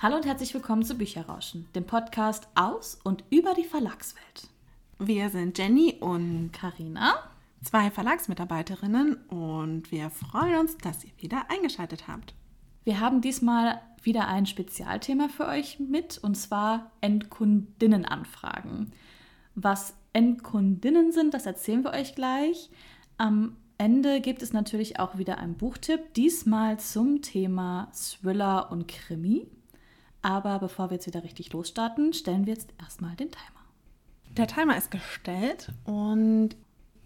Hallo und herzlich willkommen zu Bücherrauschen, dem Podcast aus und über die Verlagswelt. Wir sind Jenny und Karina, zwei Verlagsmitarbeiterinnen und wir freuen uns, dass ihr wieder eingeschaltet habt. Wir haben diesmal wieder ein Spezialthema für euch mit und zwar Endkundinnenanfragen. Was Endkundinnen sind, das erzählen wir euch gleich. Am Ende gibt es natürlich auch wieder einen Buchtipp, diesmal zum Thema Thriller und Krimi. Aber bevor wir jetzt wieder richtig losstarten, stellen wir jetzt erstmal den Timer. Der Timer ist gestellt und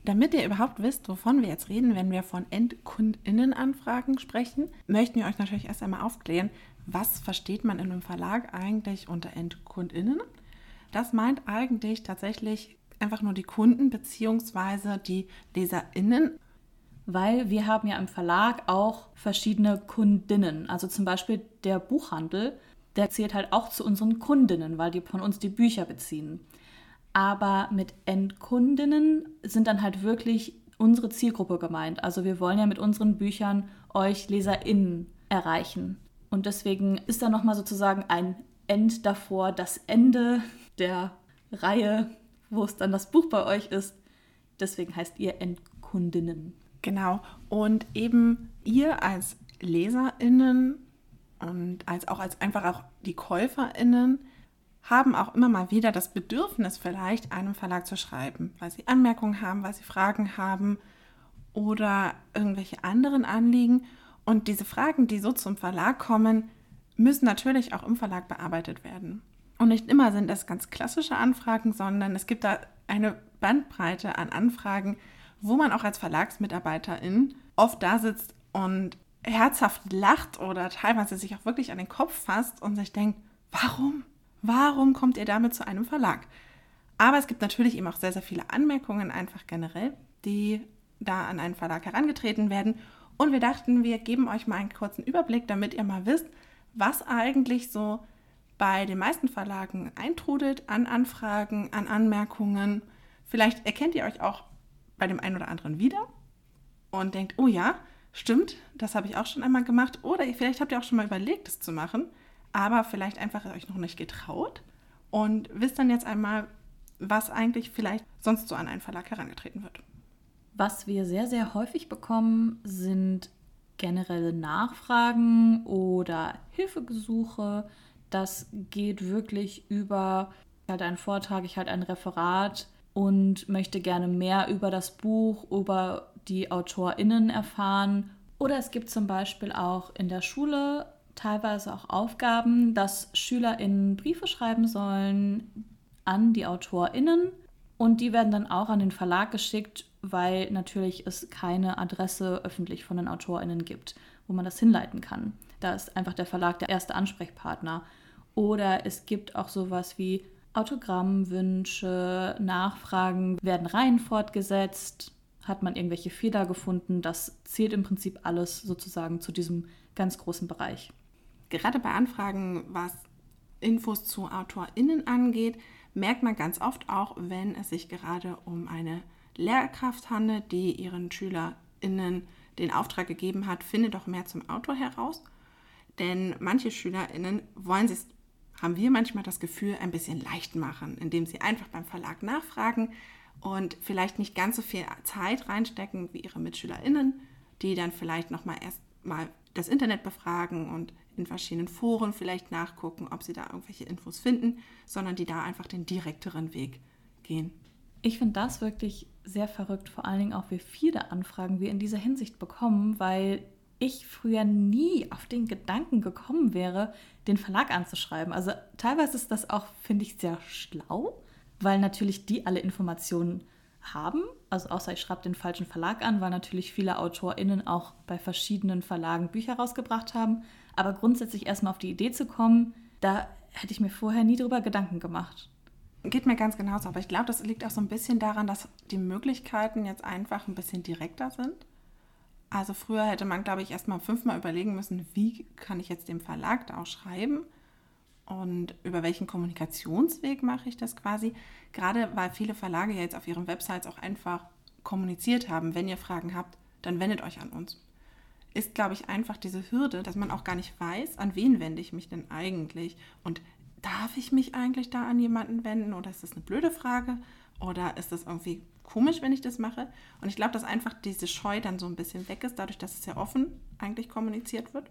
damit ihr überhaupt wisst, wovon wir jetzt reden, wenn wir von Endkundinnenanfragen sprechen, möchten wir euch natürlich erst einmal aufklären, was versteht man in einem Verlag eigentlich unter Endkundinnen. Das meint eigentlich tatsächlich einfach nur die Kunden bzw. die Leserinnen. Weil wir haben ja im Verlag auch verschiedene Kundinnen. Also zum Beispiel der Buchhandel, der zählt halt auch zu unseren Kundinnen, weil die von uns die Bücher beziehen. Aber mit Endkundinnen sind dann halt wirklich unsere Zielgruppe gemeint. Also wir wollen ja mit unseren Büchern euch LeserInnen erreichen. Und deswegen ist da nochmal sozusagen ein End davor, das Ende der Reihe, wo es dann das Buch bei euch ist. Deswegen heißt ihr Endkundinnen. Genau. Und eben ihr als LeserInnen und als auch als einfach auch die KäuferInnen haben auch immer mal wieder das Bedürfnis, vielleicht einem Verlag zu schreiben, weil sie Anmerkungen haben, weil sie Fragen haben oder irgendwelche anderen Anliegen. Und diese Fragen, die so zum Verlag kommen, müssen natürlich auch im Verlag bearbeitet werden. Und nicht immer sind es ganz klassische Anfragen, sondern es gibt da eine Bandbreite an Anfragen, wo man auch als Verlagsmitarbeiterin oft da sitzt und herzhaft lacht oder teilweise sich auch wirklich an den Kopf fasst und sich denkt, warum? Warum kommt ihr damit zu einem Verlag? Aber es gibt natürlich eben auch sehr, sehr viele Anmerkungen einfach generell, die da an einen Verlag herangetreten werden. Und wir dachten, wir geben euch mal einen kurzen Überblick, damit ihr mal wisst, was eigentlich so bei den meisten Verlagen eintrudelt an Anfragen, an Anmerkungen. Vielleicht erkennt ihr euch auch bei dem einen oder anderen wieder und denkt, oh ja, stimmt, das habe ich auch schon einmal gemacht. Oder vielleicht habt ihr auch schon mal überlegt, es zu machen, aber vielleicht einfach euch noch nicht getraut und wisst dann jetzt einmal, was eigentlich vielleicht sonst so an einen Verlag herangetreten wird. Was wir sehr, sehr häufig bekommen, sind generelle Nachfragen oder Hilfegesuche. Das geht wirklich über, ich halte einen Vortrag, ich halte ein Referat und möchte gerne mehr über das Buch, über die AutorInnen erfahren. Oder es gibt zum Beispiel auch in der Schule teilweise auch Aufgaben, dass SchülerInnen Briefe schreiben sollen an die AutorInnen und die werden dann auch an den Verlag geschickt weil natürlich es keine Adresse öffentlich von den AutorInnen gibt, wo man das hinleiten kann. Da ist einfach der Verlag der erste Ansprechpartner. Oder es gibt auch sowas wie Autogrammwünsche, Nachfragen, werden Reihen fortgesetzt, hat man irgendwelche Fehler gefunden. Das zählt im Prinzip alles sozusagen zu diesem ganz großen Bereich. Gerade bei Anfragen, was Infos zu AutorInnen angeht, merkt man ganz oft auch, wenn es sich gerade um eine Lehrkraft handelt, die ihren SchülerInnen den Auftrag gegeben hat, finde doch mehr zum Autor heraus. Denn manche SchülerInnen wollen es, haben wir manchmal das Gefühl, ein bisschen leicht machen, indem sie einfach beim Verlag nachfragen und vielleicht nicht ganz so viel Zeit reinstecken wie ihre MitschülerInnen, die dann vielleicht nochmal erst mal das Internet befragen und in verschiedenen Foren vielleicht nachgucken, ob sie da irgendwelche Infos finden, sondern die da einfach den direkteren Weg gehen. Ich finde das wirklich sehr verrückt, vor allen Dingen auch, wie viele Anfragen wir in dieser Hinsicht bekommen, weil ich früher nie auf den Gedanken gekommen wäre, den Verlag anzuschreiben. Also teilweise ist das auch, finde ich, sehr schlau, weil natürlich die alle Informationen haben. Also außer ich schreibe den falschen Verlag an, weil natürlich viele AutorInnen auch bei verschiedenen Verlagen Bücher rausgebracht haben. Aber grundsätzlich erstmal auf die Idee zu kommen, da hätte ich mir vorher nie drüber Gedanken gemacht. Geht mir ganz genauso, aber ich glaube, das liegt auch so ein bisschen daran, dass die Möglichkeiten jetzt einfach ein bisschen direkter sind. Also früher hätte man, glaube ich, erst mal fünfmal überlegen müssen, wie kann ich jetzt dem Verlag da auch schreiben und über welchen Kommunikationsweg mache ich das quasi. Gerade weil viele Verlage ja jetzt auf ihren Websites auch einfach kommuniziert haben, wenn ihr Fragen habt, dann wendet euch an uns. ist, glaube ich, einfach diese Hürde, dass man auch gar nicht weiß, an wen wende ich mich denn eigentlich und darf ich mich eigentlich da an jemanden wenden oder ist das eine blöde Frage oder ist das irgendwie komisch, wenn ich das mache? Und ich glaube, dass einfach diese Scheu dann so ein bisschen weg ist, dadurch, dass es sehr offen eigentlich kommuniziert wird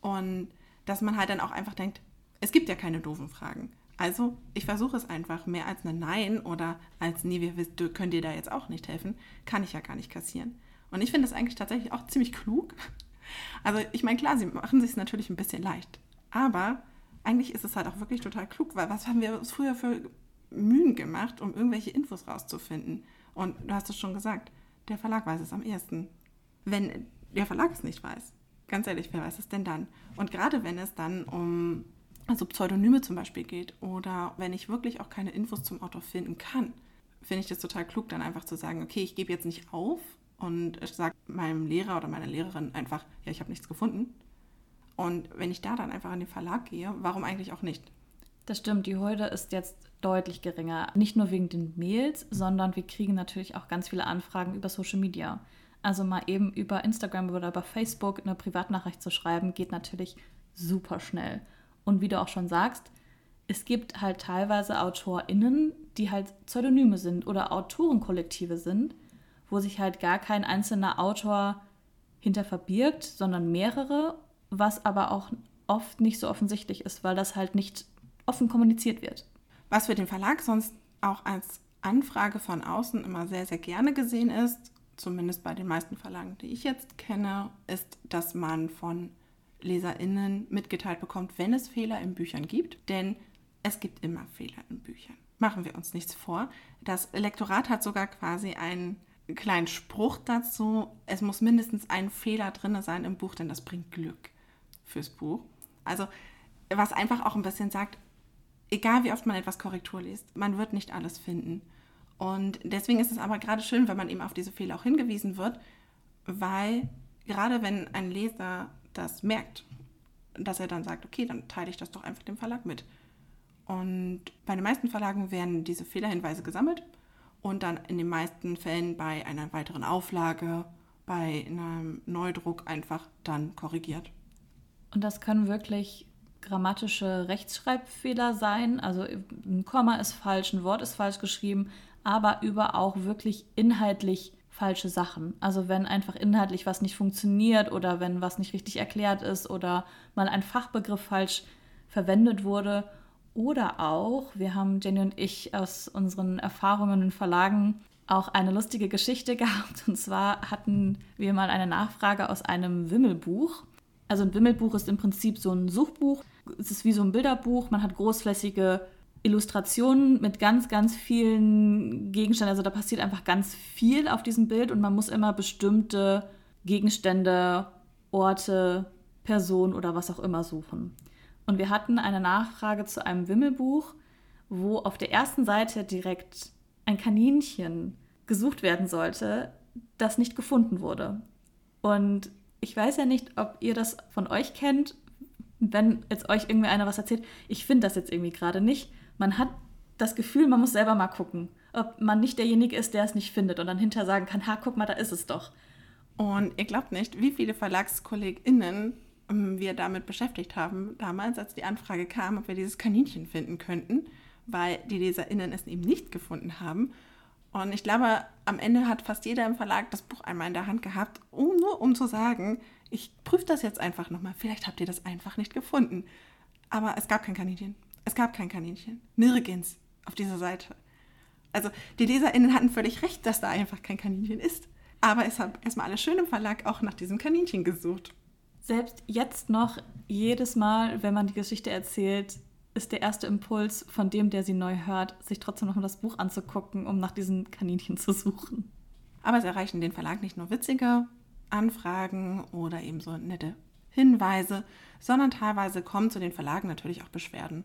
und dass man halt dann auch einfach denkt, es gibt ja keine doofen Fragen. Also ich versuche es einfach. Mehr als ein Nein oder als Nee, wir können dir da jetzt auch nicht helfen, kann ich ja gar nicht kassieren. Und ich finde das eigentlich tatsächlich auch ziemlich klug. Also ich meine, klar, sie machen sich es natürlich ein bisschen leicht. Aber eigentlich ist es halt auch wirklich total klug, weil was haben wir früher für Mühen gemacht, um irgendwelche Infos rauszufinden? Und du hast es schon gesagt, der Verlag weiß es am ersten. Wenn der Verlag es nicht weiß, ganz ehrlich, wer weiß es denn dann? Und gerade wenn es dann um also Pseudonyme zum Beispiel geht oder wenn ich wirklich auch keine Infos zum Autor finden kann, finde ich das total klug, dann einfach zu sagen, okay, ich gebe jetzt nicht auf und sage meinem Lehrer oder meiner Lehrerin einfach, ja, ich habe nichts gefunden. Und wenn ich da dann einfach an den Verlag gehe, warum eigentlich auch nicht? Das stimmt, die Hürde ist jetzt deutlich geringer. Nicht nur wegen den Mails, sondern wir kriegen natürlich auch ganz viele Anfragen über Social Media. Also mal eben über Instagram oder über Facebook eine Privatnachricht zu schreiben, geht natürlich super schnell. Und wie du auch schon sagst, es gibt halt teilweise AutorInnen, die halt Pseudonyme sind oder Autorenkollektive sind, wo sich halt gar kein einzelner Autor hinter verbirgt, sondern mehrere, was aber auch oft nicht so offensichtlich ist, weil das halt nicht offen kommuniziert wird. Was für den Verlag sonst auch als Anfrage von außen immer sehr, sehr gerne gesehen ist, zumindest bei den meisten Verlagen, die ich jetzt kenne, ist, dass man von LeserInnen mitgeteilt bekommt, wenn es Fehler in Büchern gibt. Denn es gibt immer Fehler in Büchern. Machen wir uns nichts vor. Das Lektorat hat sogar quasi einen kleinen Spruch dazu. Es muss mindestens ein Fehler drin sein im Buch, denn das bringt Glück fürs Buch. Also, was einfach auch ein bisschen sagt, egal wie oft man etwas Korrektur liest, man wird nicht alles finden. Und deswegen ist es aber gerade schön, wenn man eben auf diese Fehler auch hingewiesen wird, weil gerade wenn ein Leser das merkt, dass er dann sagt, okay, dann teile ich das doch einfach dem Verlag mit. Und bei den meisten Verlagen werden diese Fehlerhinweise gesammelt und dann in den meisten Fällen bei einer weiteren Auflage, bei einem Neudruck einfach dann korrigiert. Und das können wirklich grammatische Rechtschreibfehler sein. Also ein Komma ist falsch, ein Wort ist falsch geschrieben, aber über auch wirklich inhaltlich falsche Sachen. Also wenn einfach inhaltlich was nicht funktioniert oder wenn was nicht richtig erklärt ist oder mal ein Fachbegriff falsch verwendet wurde. Oder auch, wir haben Jenny und ich aus unseren Erfahrungen in Verlagen auch eine lustige Geschichte gehabt. Und zwar hatten wir mal eine Nachfrage aus einem Wimmelbuch. Also ein Wimmelbuch ist im Prinzip so ein Suchbuch. Es ist wie so ein Bilderbuch. Man hat großflächige Illustrationen mit ganz, ganz vielen Gegenständen. Also da passiert einfach ganz viel auf diesem Bild und man muss immer bestimmte Gegenstände, Orte, Personen oder was auch immer suchen. Und wir hatten eine Nachfrage zu einem Wimmelbuch, wo auf der ersten Seite direkt ein Kaninchen gesucht werden sollte, das nicht gefunden wurde. Und ich weiß ja nicht, ob ihr das von euch kennt, wenn jetzt euch irgendwie einer was erzählt. Ich finde das jetzt irgendwie gerade nicht man hat das Gefühl, man muss selber mal gucken, ob man nicht derjenige ist, der es nicht findet und dann hinterher sagen kann, ha, guck mal, da ist es doch. Und ihr glaubt nicht, wie viele VerlagskollegInnen ähm, wir damit beschäftigt haben, damals, als die Anfrage kam, ob wir dieses Kaninchen finden könnten, weil die LeserInnen es eben nicht gefunden haben. Und ich glaube, am Ende hat fast jeder im Verlag das Buch einmal in der Hand gehabt, um nur um zu sagen, ich prüfe das jetzt einfach nochmal. Vielleicht habt ihr das einfach nicht gefunden. Aber es gab kein Kaninchen. Es gab kein Kaninchen. Nirgends auf dieser Seite. Also die LeserInnen hatten völlig recht, dass da einfach kein Kaninchen ist. Aber es hat erstmal alles schön im Verlag auch nach diesem Kaninchen gesucht. Selbst jetzt noch, jedes Mal, wenn man die Geschichte erzählt, ist der erste Impuls von dem, der sie neu hört, sich trotzdem noch mal das Buch anzugucken, um nach diesem Kaninchen zu suchen. Aber es erreichen den Verlag nicht nur witzige Anfragen oder eben so nette Hinweise, sondern teilweise kommen zu den Verlagen natürlich auch Beschwerden.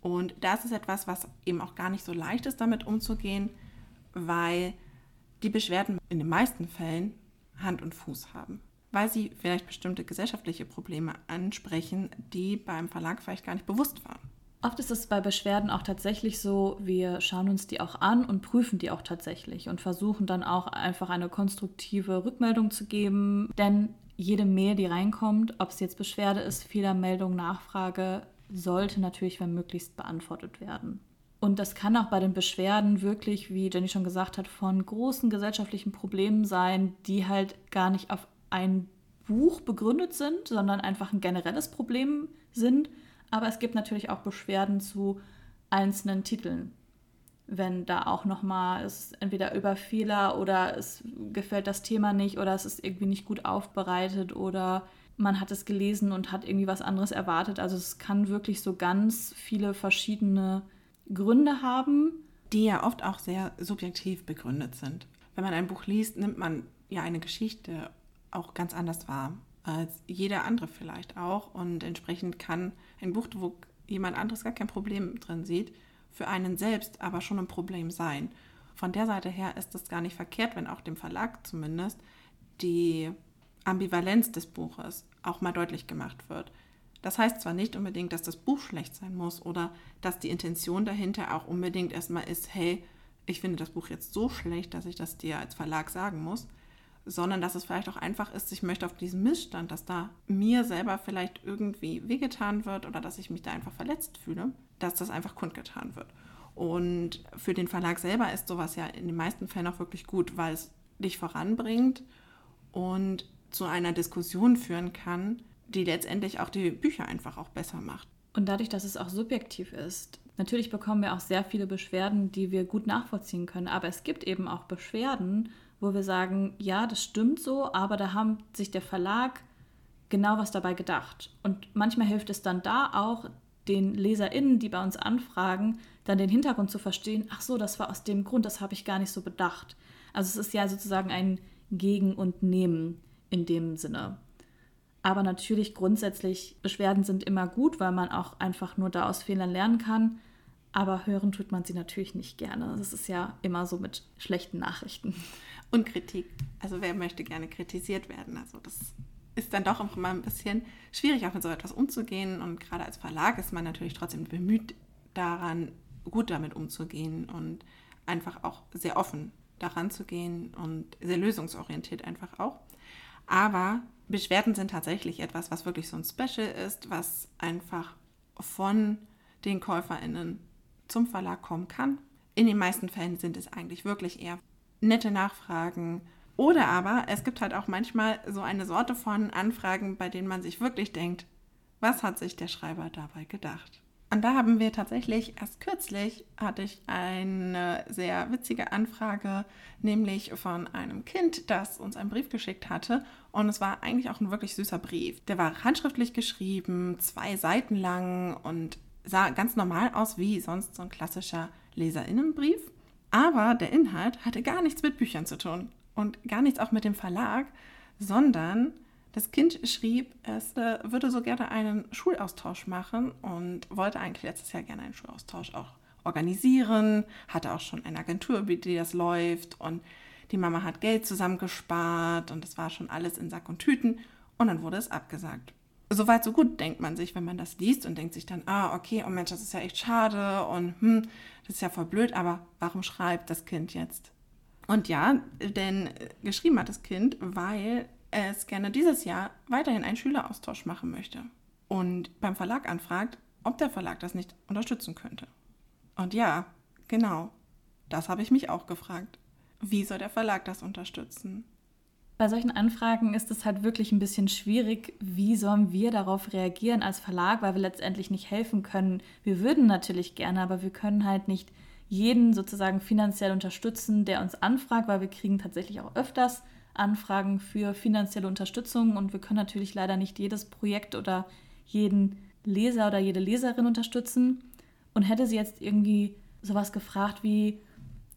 Und das ist etwas, was eben auch gar nicht so leicht ist, damit umzugehen, weil die Beschwerden in den meisten Fällen Hand und Fuß haben. Weil sie vielleicht bestimmte gesellschaftliche Probleme ansprechen, die beim Verlag vielleicht gar nicht bewusst waren. Oft ist es bei Beschwerden auch tatsächlich so, wir schauen uns die auch an und prüfen die auch tatsächlich und versuchen dann auch einfach eine konstruktive Rückmeldung zu geben. Denn jede Mail, die reinkommt, ob es jetzt Beschwerde ist, Fehlermeldung, Nachfrage, sollte natürlich, wenn möglichst, beantwortet werden. Und das kann auch bei den Beschwerden wirklich, wie Jenny schon gesagt hat, von großen gesellschaftlichen Problemen sein, die halt gar nicht auf ein Buch begründet sind, sondern einfach ein generelles Problem sind. Aber es gibt natürlich auch Beschwerden zu einzelnen Titeln. Wenn da auch nochmal ist entweder über Fehler oder es gefällt das Thema nicht oder es ist irgendwie nicht gut aufbereitet oder man hat es gelesen und hat irgendwie was anderes erwartet. Also es kann wirklich so ganz viele verschiedene Gründe haben. Die ja oft auch sehr subjektiv begründet sind. Wenn man ein Buch liest, nimmt man ja eine Geschichte auch ganz anders wahr als jeder andere vielleicht auch. Und entsprechend kann ein Buch, wo jemand anderes gar kein Problem drin sieht, für einen selbst aber schon ein Problem sein. Von der Seite her ist es gar nicht verkehrt, wenn auch dem Verlag zumindest die Ambivalenz des Buches auch mal deutlich gemacht wird. Das heißt zwar nicht unbedingt, dass das Buch schlecht sein muss oder dass die Intention dahinter auch unbedingt erstmal ist, hey, ich finde das Buch jetzt so schlecht, dass ich das dir als Verlag sagen muss, sondern dass es vielleicht auch einfach ist, ich möchte auf diesen Missstand, dass da mir selber vielleicht irgendwie wehgetan wird oder dass ich mich da einfach verletzt fühle, dass das einfach kundgetan wird. Und für den Verlag selber ist sowas ja in den meisten Fällen auch wirklich gut, weil es dich voranbringt und zu einer Diskussion führen kann, die letztendlich auch die Bücher einfach auch besser macht. Und dadurch, dass es auch subjektiv ist, natürlich bekommen wir auch sehr viele Beschwerden, die wir gut nachvollziehen können. Aber es gibt eben auch Beschwerden, wo wir sagen, ja, das stimmt so, aber da haben sich der Verlag genau was dabei gedacht. Und manchmal hilft es dann da auch, den LeserInnen, die bei uns anfragen, dann den Hintergrund zu verstehen, ach so, das war aus dem Grund, das habe ich gar nicht so bedacht. Also es ist ja sozusagen ein Gegen und Nehmen in dem Sinne. Aber natürlich grundsätzlich, Beschwerden sind immer gut, weil man auch einfach nur da aus Fehlern lernen kann. Aber hören tut man sie natürlich nicht gerne. Das ist ja immer so mit schlechten Nachrichten. Und Kritik. Also wer möchte gerne kritisiert werden? Also das ist dann doch auch immer ein bisschen schwierig, auch mit so etwas umzugehen. Und gerade als Verlag ist man natürlich trotzdem bemüht daran, gut damit umzugehen und einfach auch sehr offen daran zu gehen und sehr lösungsorientiert einfach auch. Aber Beschwerden sind tatsächlich etwas, was wirklich so ein Special ist, was einfach von den KäuferInnen zum Verlag kommen kann. In den meisten Fällen sind es eigentlich wirklich eher nette Nachfragen. Oder aber es gibt halt auch manchmal so eine Sorte von Anfragen, bei denen man sich wirklich denkt, was hat sich der Schreiber dabei gedacht? Und da haben wir tatsächlich erst kürzlich hatte ich eine sehr witzige Anfrage, nämlich von einem Kind, das uns einen Brief geschickt hatte. Und es war eigentlich auch ein wirklich süßer Brief. Der war handschriftlich geschrieben, zwei Seiten lang und sah ganz normal aus wie sonst so ein klassischer Leserinnenbrief. Aber der Inhalt hatte gar nichts mit Büchern zu tun und gar nichts auch mit dem Verlag, sondern das Kind schrieb, es äh, würde so gerne einen Schulaustausch machen und wollte eigentlich letztes Jahr gerne einen Schulaustausch auch organisieren, hatte auch schon eine Agentur, über die das läuft und die Mama hat Geld zusammengespart und es war schon alles in Sack und Tüten und dann wurde es abgesagt. Soweit so gut, denkt man sich, wenn man das liest und denkt sich dann, ah, okay, oh Mensch, das ist ja echt schade und hm, das ist ja voll blöd, aber warum schreibt das Kind jetzt? Und ja, denn geschrieben hat das Kind, weil es gerne dieses Jahr weiterhin einen Schüleraustausch machen möchte und beim Verlag anfragt, ob der Verlag das nicht unterstützen könnte. Und ja, genau, das habe ich mich auch gefragt. Wie soll der Verlag das unterstützen? Bei solchen Anfragen ist es halt wirklich ein bisschen schwierig, wie sollen wir darauf reagieren als Verlag, weil wir letztendlich nicht helfen können. Wir würden natürlich gerne, aber wir können halt nicht jeden sozusagen finanziell unterstützen, der uns anfragt, weil wir kriegen tatsächlich auch öfters Anfragen für finanzielle Unterstützung und wir können natürlich leider nicht jedes Projekt oder jeden Leser oder jede Leserin unterstützen. Und hätte sie jetzt irgendwie sowas gefragt wie,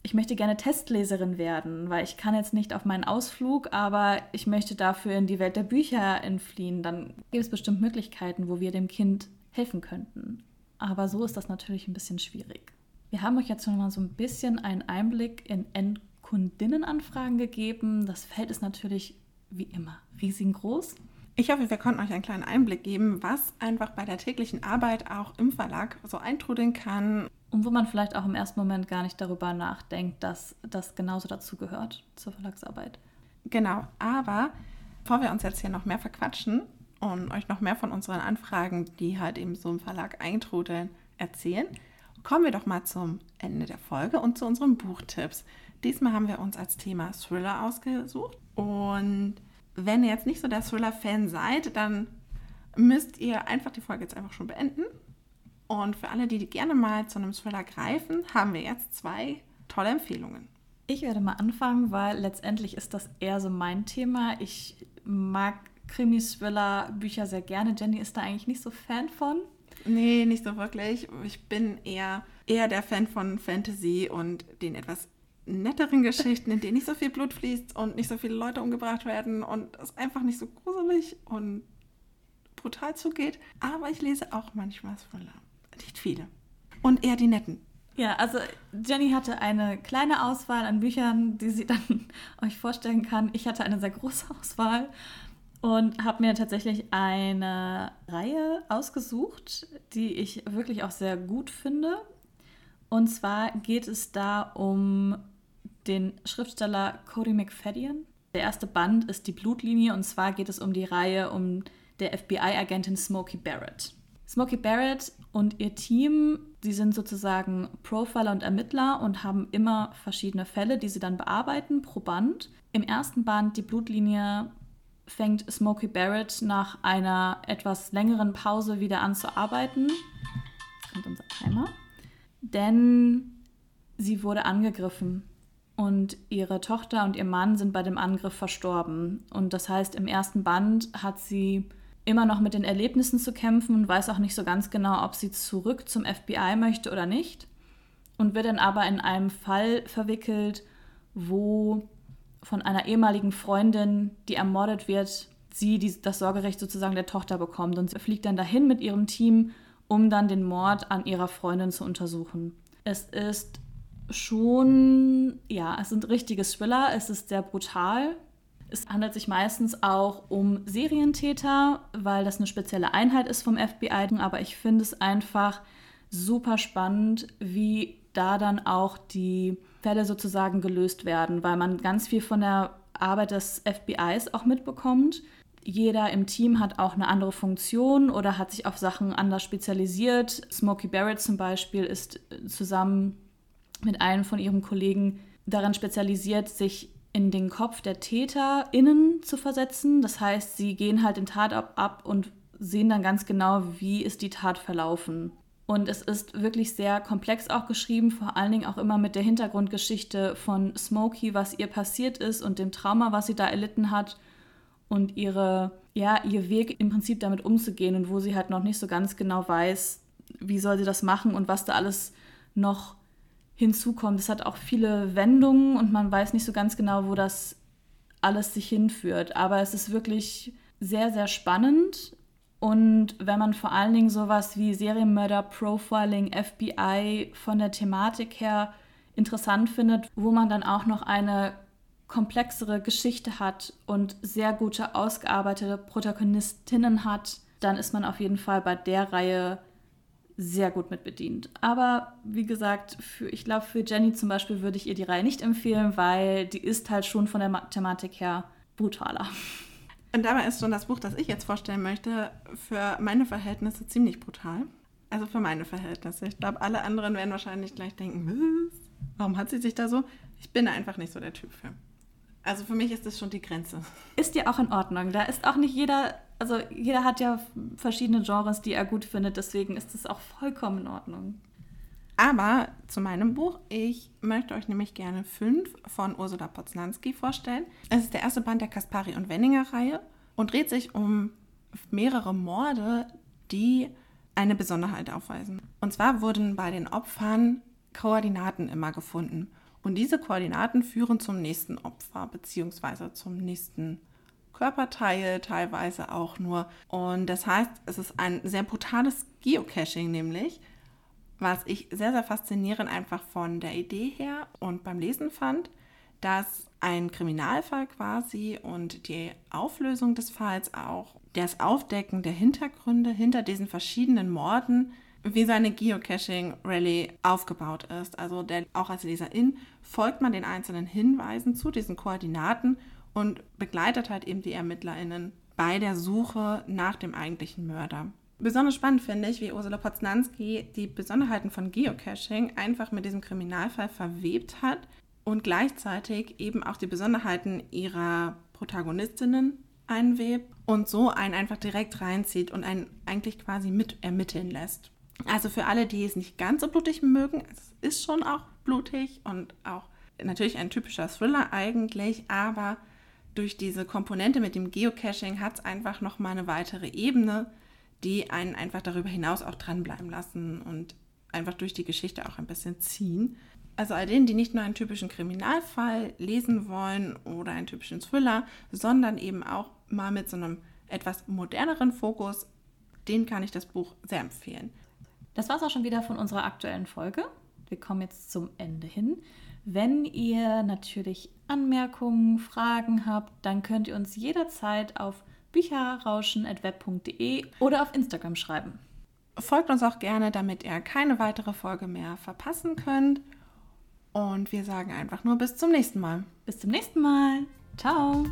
ich möchte gerne Testleserin werden, weil ich kann jetzt nicht auf meinen Ausflug, aber ich möchte dafür in die Welt der Bücher entfliehen, dann gibt es bestimmt Möglichkeiten, wo wir dem Kind helfen könnten. Aber so ist das natürlich ein bisschen schwierig. Wir haben euch jetzt noch mal so ein bisschen einen Einblick in Endkunden Kundinnenanfragen gegeben. Das Feld ist natürlich wie immer riesengroß. Ich hoffe, wir konnten euch einen kleinen Einblick geben, was einfach bei der täglichen Arbeit auch im Verlag so eintrudeln kann. Und wo man vielleicht auch im ersten Moment gar nicht darüber nachdenkt, dass das genauso dazu gehört zur Verlagsarbeit. Genau, aber Bevor wir uns jetzt hier noch mehr verquatschen und euch noch mehr von unseren Anfragen, die halt eben so im Verlag eintrudeln, erzählen, kommen wir doch mal zum Ende der Folge und zu unseren Buchtipps. Diesmal haben wir uns als Thema Thriller ausgesucht. Und wenn ihr jetzt nicht so der Thriller-Fan seid, dann müsst ihr einfach die Folge jetzt einfach schon beenden. Und für alle, die gerne mal zu einem Thriller greifen, haben wir jetzt zwei tolle Empfehlungen. Ich werde mal anfangen, weil letztendlich ist das eher so mein Thema. Ich mag Krimis, Thriller, Bücher sehr gerne. Jenny ist da eigentlich nicht so Fan von. Nee, nicht so wirklich. Ich bin eher, eher der Fan von Fantasy und den etwas netteren Geschichten, in denen nicht so viel Blut fließt und nicht so viele Leute umgebracht werden und es einfach nicht so gruselig und brutal zugeht. Aber ich lese auch manchmal Thriller. Nicht viele. Und eher die netten. Ja, also Jenny hatte eine kleine Auswahl an Büchern, die sie dann euch vorstellen kann. Ich hatte eine sehr große Auswahl und habe mir tatsächlich eine Reihe ausgesucht, die ich wirklich auch sehr gut finde. Und zwar geht es da um den Schriftsteller Cody McFadden. Der erste Band ist die Blutlinie und zwar geht es um die Reihe um der FBI-Agentin Smokey Barrett. Smokey Barrett und ihr Team, die sind sozusagen Profiler und Ermittler und haben immer verschiedene Fälle, die sie dann bearbeiten pro Band. Im ersten Band, die Blutlinie, fängt Smokey Barrett nach einer etwas längeren Pause wieder an zu arbeiten. Jetzt kommt unser Timer. Denn sie wurde angegriffen und ihre Tochter und ihr Mann sind bei dem Angriff verstorben. Und das heißt, im ersten Band hat sie immer noch mit den Erlebnissen zu kämpfen und weiß auch nicht so ganz genau, ob sie zurück zum FBI möchte oder nicht. Und wird dann aber in einem Fall verwickelt, wo von einer ehemaligen Freundin, die ermordet wird, sie die, das Sorgerecht sozusagen der Tochter bekommt. Und sie fliegt dann dahin mit ihrem Team, um dann den Mord an ihrer Freundin zu untersuchen. Es ist schon, ja, es sind richtige Thriller, es ist sehr brutal. Es handelt sich meistens auch um Serientäter, weil das eine spezielle Einheit ist vom FBI, aber ich finde es einfach super spannend, wie da dann auch die Fälle sozusagen gelöst werden, weil man ganz viel von der Arbeit des FBIs auch mitbekommt. Jeder im Team hat auch eine andere Funktion oder hat sich auf Sachen anders spezialisiert. Smokey Barrett zum Beispiel ist zusammen mit einem von ihren Kollegen darin spezialisiert, sich in den Kopf der TäterInnen zu versetzen. Das heißt, sie gehen halt den Tatort ab und sehen dann ganz genau, wie ist die Tat verlaufen. Und es ist wirklich sehr komplex auch geschrieben, vor allen Dingen auch immer mit der Hintergrundgeschichte von Smokey, was ihr passiert ist und dem Trauma, was sie da erlitten hat und ihre, ja, ihr Weg im Prinzip damit umzugehen und wo sie halt noch nicht so ganz genau weiß, wie soll sie das machen und was da alles noch hinzukommt. Es hat auch viele Wendungen und man weiß nicht so ganz genau, wo das alles sich hinführt. Aber es ist wirklich sehr, sehr spannend. Und wenn man vor allen Dingen sowas wie Serienmörder, Profiling, FBI von der Thematik her interessant findet, wo man dann auch noch eine komplexere Geschichte hat und sehr gute ausgearbeitete Protagonistinnen hat, dann ist man auf jeden Fall bei der Reihe sehr gut mit bedient. Aber wie gesagt, für, ich glaube, für Jenny zum Beispiel würde ich ihr die Reihe nicht empfehlen, weil die ist halt schon von der Thematik her brutaler. Und dabei ist schon das Buch, das ich jetzt vorstellen möchte, für meine Verhältnisse ziemlich brutal. Also für meine Verhältnisse. Ich glaube, alle anderen werden wahrscheinlich gleich denken, was? Warum hat sie sich da so? Ich bin einfach nicht so der Typ für. Also für mich ist das schon die Grenze. Ist ja auch in Ordnung. Da ist auch nicht jeder also jeder hat ja verschiedene Genres, die er gut findet, deswegen ist es auch vollkommen in Ordnung. Aber zu meinem Buch, ich möchte euch nämlich gerne fünf von Ursula Poznanski vorstellen. Es ist der erste Band der Kaspari und Wenninger Reihe und dreht sich um mehrere Morde, die eine Besonderheit aufweisen. Und zwar wurden bei den Opfern Koordinaten immer gefunden. Und diese Koordinaten führen zum nächsten Opfer bzw. zum nächsten. Körperteil, teilweise auch nur. Und das heißt, es ist ein sehr brutales Geocaching nämlich, was ich sehr, sehr faszinierend einfach von der Idee her und beim Lesen fand, dass ein Kriminalfall quasi und die Auflösung des Falls auch, das Aufdecken der Hintergründe hinter diesen verschiedenen Morden, wie seine Geocaching-Rallye aufgebaut ist. Also der, auch als Leserin folgt man den einzelnen Hinweisen zu diesen Koordinaten und begleitet halt eben die ErmittlerInnen bei der Suche nach dem eigentlichen Mörder. Besonders spannend finde ich, wie Ursula Poznanski die Besonderheiten von Geocaching einfach mit diesem Kriminalfall verwebt hat und gleichzeitig eben auch die Besonderheiten ihrer Protagonistinnen einwebt und so einen einfach direkt reinzieht und einen eigentlich quasi mit ermitteln lässt. Also für alle, die es nicht ganz so blutig mögen, es ist schon auch blutig und auch natürlich ein typischer Thriller eigentlich, aber durch diese Komponente mit dem Geocaching hat es einfach nochmal eine weitere Ebene, die einen einfach darüber hinaus auch dranbleiben lassen und einfach durch die Geschichte auch ein bisschen ziehen. Also all denen, die nicht nur einen typischen Kriminalfall lesen wollen oder einen typischen Thriller, sondern eben auch mal mit so einem etwas moderneren Fokus, denen kann ich das Buch sehr empfehlen. Das war es auch schon wieder von unserer aktuellen Folge. Wir kommen jetzt zum Ende hin. Wenn ihr natürlich Anmerkungen, Fragen habt, dann könnt ihr uns jederzeit auf bücherrauschen.web.de oder auf Instagram schreiben. Folgt uns auch gerne, damit ihr keine weitere Folge mehr verpassen könnt. Und wir sagen einfach nur bis zum nächsten Mal. Bis zum nächsten Mal. Ciao.